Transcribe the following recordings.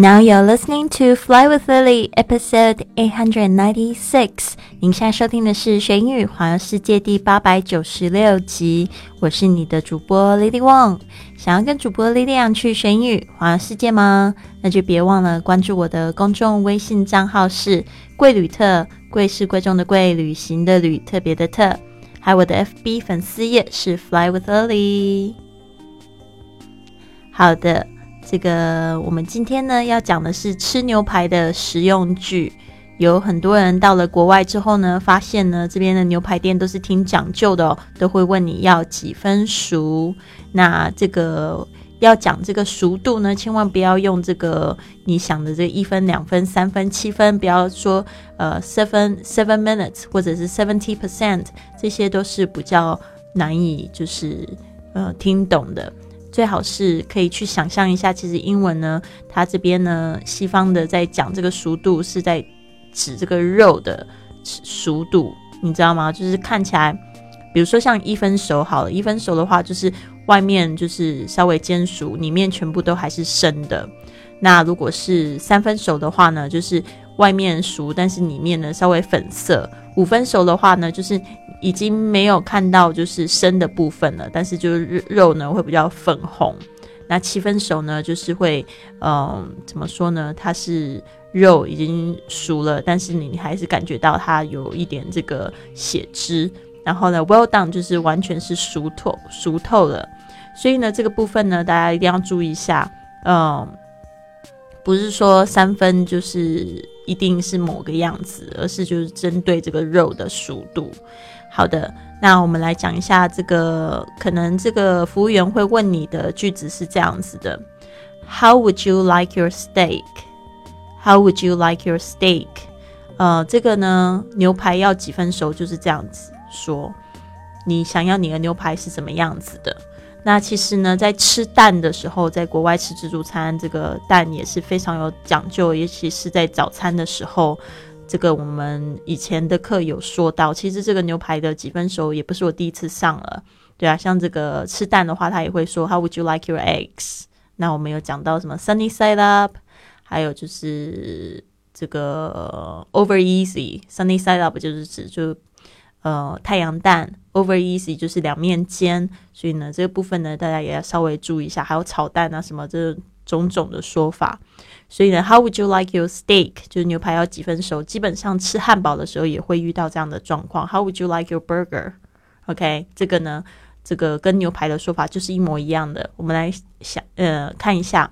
Now you're listening to Fly with Lily, episode eight hundred ninety six。您现在收听的是《学英语环游世界》第八百九十六集。我是你的主播 Lily Wang。想要跟主播 Lily 去学英语环游世界吗？那就别忘了关注我的公众微信账号是“贵旅特”，贵是贵重的贵，旅行的旅，特别的特。还有我的 FB 粉丝页是 Fly with Lily。好的。这个我们今天呢要讲的是吃牛排的实用句。有很多人到了国外之后呢，发现呢这边的牛排店都是挺讲究的哦，都会问你要几分熟。那这个要讲这个熟度呢，千万不要用这个你想的这一分、两分、三分、七分，不要说呃 seven seven minutes 或者是 seventy percent，这些都是比较难以就是呃听懂的。最好是可以去想象一下，其实英文呢，它这边呢，西方的在讲这个熟度是在指这个肉的熟度，你知道吗？就是看起来，比如说像一分熟好了，一分熟的话，就是外面就是稍微煎熟，里面全部都还是生的。那如果是三分熟的话呢，就是外面熟，但是里面呢稍微粉色。五分熟的话呢，就是已经没有看到就是生的部分了，但是就是肉呢会比较粉红。那七分熟呢，就是会，嗯，怎么说呢？它是肉已经熟了，但是你还是感觉到它有一点这个血汁。然后呢，well done 就是完全是熟透熟透了。所以呢，这个部分呢，大家一定要注意一下，嗯，不是说三分就是。一定是某个样子，而是就是针对这个肉的熟度。好的，那我们来讲一下这个，可能这个服务员会问你的句子是这样子的：How would you like your steak? How would you like your steak? 呃，这个呢，牛排要几分熟？就是这样子说，你想要你的牛排是怎么样子的？那其实呢，在吃蛋的时候，在国外吃自助餐，这个蛋也是非常有讲究，尤其是在早餐的时候。这个我们以前的课有说到，其实这个牛排的几分熟也不是我第一次上了，对啊，像这个吃蛋的话，他也会说 How would you like your eggs？那我们有讲到什么 Sunny side up，还有就是这个 Over easy，Sunny side up 就是指就。呃，太阳蛋 over easy 就是两面煎，所以呢，这个部分呢，大家也要稍微注意一下。还有炒蛋啊，什么这种种的说法。所以呢，How would you like your steak？就是牛排要几分熟？基本上吃汉堡的时候也会遇到这样的状况。How would you like your burger？OK，这个呢，这个跟牛排的说法就是一模一样的。我们来想，呃，看一下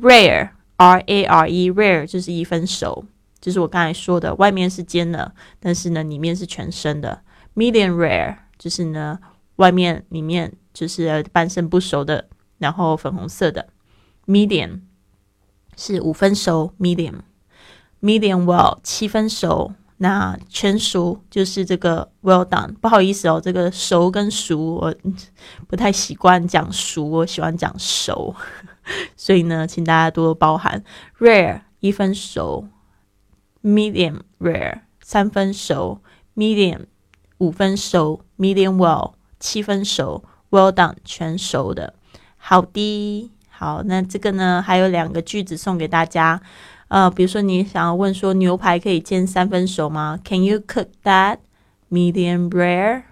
，rare，r a r e，rare 就是一分熟。就是我刚才说的，外面是煎的，但是呢，里面是全生的。Medium rare 就是呢，外面里面就是半生不熟的，然后粉红色的。Medium 是五分熟，Medium Medium well 七分熟，那全熟就是这个 Well done。不好意思哦，这个熟跟熟我不太习惯讲熟，我喜欢讲熟，所以呢，请大家多多包涵。Rare 一分熟。medium rare 三分熟，medium 五分熟，medium well 七分熟，well done 全熟的。好的，好，那这个呢还有两个句子送给大家。呃，比如说你想要问说牛排可以煎三分熟吗？Can you cook that medium rare?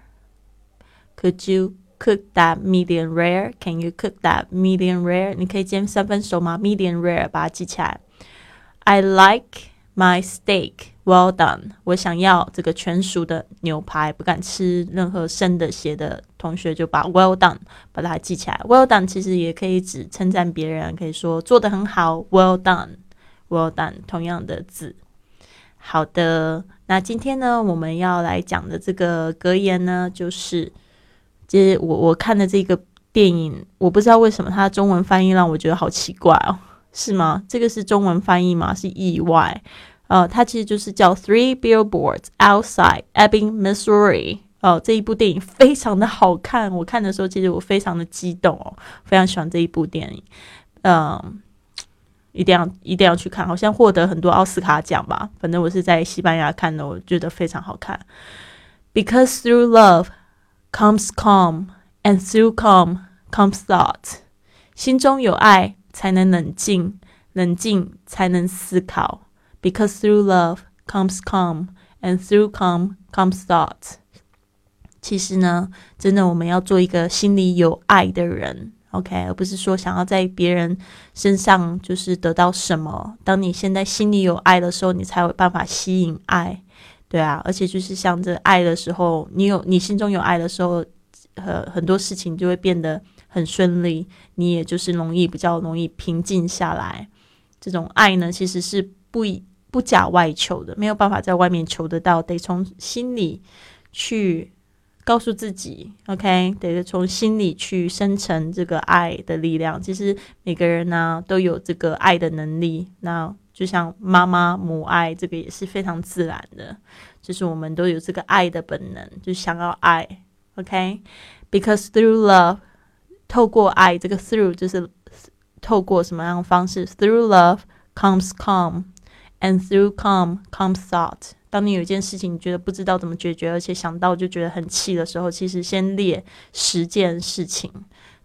Could you cook that medium rare? Can you cook that medium rare? 你可以煎三分熟吗？Medium rare，把它记起来。I like My steak well done。我想要这个全熟的牛排，不敢吃任何生的、血的同学就把 well done 把它记起来。well done 其实也可以指称赞别人，可以说做的很好，well done，well done 同样的字。好的，那今天呢，我们要来讲的这个格言呢，就是，其实我我看的这个电影，我不知道为什么它的中文翻译让我觉得好奇怪哦。是吗？这个是中文翻译吗？是意外。呃，它其实就是叫《Three Billboards Outside Ebbing, Missouri》。哦，这一部电影非常的好看。我看的时候，其实我非常的激动哦，非常喜欢这一部电影。嗯，一定要一定要去看，好像获得很多奥斯卡奖吧。反正我是在西班牙看的，我觉得非常好看。Because through love comes calm, and through calm comes thought。心中有爱。才能冷静，冷静才能思考。Because through love comes calm, and through calm comes thought。其实呢，真的我们要做一个心里有爱的人，OK，而不是说想要在别人身上就是得到什么。当你现在心里有爱的时候，你才有办法吸引爱。对啊，而且就是像这爱的时候，你有你心中有爱的时候，很很多事情就会变得很顺利，你也就是容易比较容易平静下来。这种爱呢，其实是不不假外求的，没有办法在外面求得到，得从心里去告诉自己，OK，得从心里去生成这个爱的力量。其实每个人呢都有这个爱的能力，那。就像妈妈母爱，这个也是非常自然的，就是我们都有这个爱的本能，就想要爱，OK？Because through love，透过爱，这个 through 就是透过什么样的方式？Through love comes calm And through calm comes thought。当你有一件事情你觉得不知道怎么解决，而且想到就觉得很气的时候，其实先列十件事情，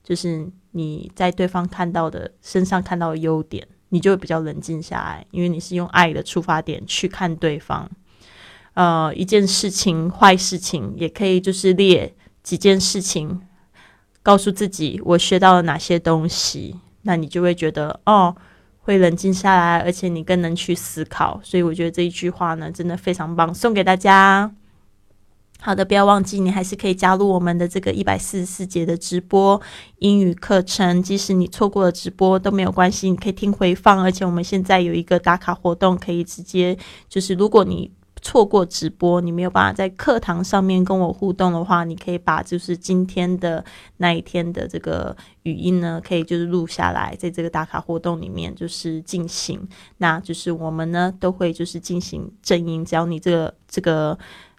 就是你在对方看到的身上看到的优点。你就会比较冷静下来，因为你是用爱的出发点去看对方。呃，一件事情、坏事情也可以，就是列几件事情，告诉自己我学到了哪些东西，那你就会觉得哦，会冷静下来，而且你更能去思考。所以我觉得这一句话呢，真的非常棒，送给大家。好的，不要忘记，你还是可以加入我们的这个一百四十四节的直播英语课程。即使你错过了直播都没有关系，你可以听回放。而且我们现在有一个打卡活动，可以直接就是，如果你错过直播，你没有办法在课堂上面跟我互动的话，你可以把就是今天的那一天的这个语音呢，可以就是录下来，在这个打卡活动里面就是进行。那就是我们呢都会就是进行正音，只要你这个这个。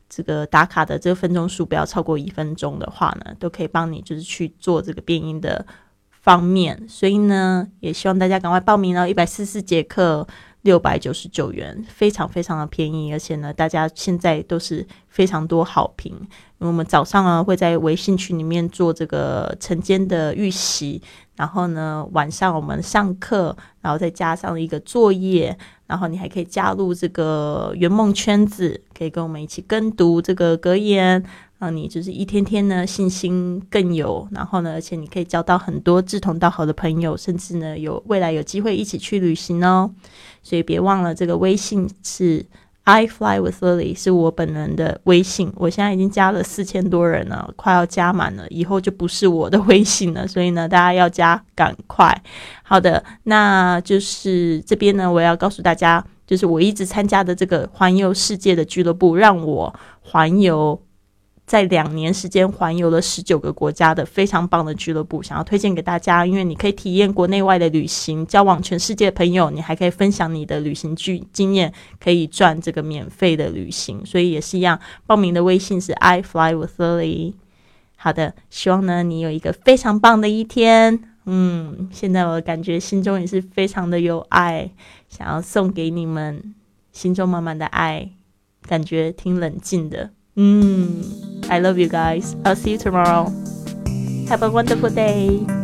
这个打卡的这个分钟数不要超过一分钟的话呢，都可以帮你就是去做这个变音的方面。所以呢，也希望大家赶快报名哦，一百四十四节课，六百九十九元，非常非常的便宜，而且呢，大家现在都是非常多好评。我们早上呢会在微信群里面做这个晨间的预习，然后呢晚上我们上课，然后再加上一个作业。然后你还可以加入这个圆梦圈子，可以跟我们一起跟读这个格言，让你就是一天天呢信心更有。然后呢，而且你可以交到很多志同道合的朋友，甚至呢有未来有机会一起去旅行哦。所以别忘了这个微信是。I fly with Lily 是我本人的微信，我现在已经加了四千多人了，快要加满了，以后就不是我的微信了，所以呢，大家要加，赶快。好的，那就是这边呢，我要告诉大家，就是我一直参加的这个环游世界的俱乐部，让我环游。在两年时间环游了十九个国家的非常棒的俱乐部，想要推荐给大家，因为你可以体验国内外的旅行，交往全世界的朋友，你还可以分享你的旅行经经验，可以赚这个免费的旅行，所以也是一样。报名的微信是 I fly with Lily。好的，希望呢你有一个非常棒的一天。嗯，现在我感觉心中也是非常的有爱，想要送给你们心中满满的爱，感觉挺冷静的。Mm, I love you guys. I'll see you tomorrow. Have a wonderful day.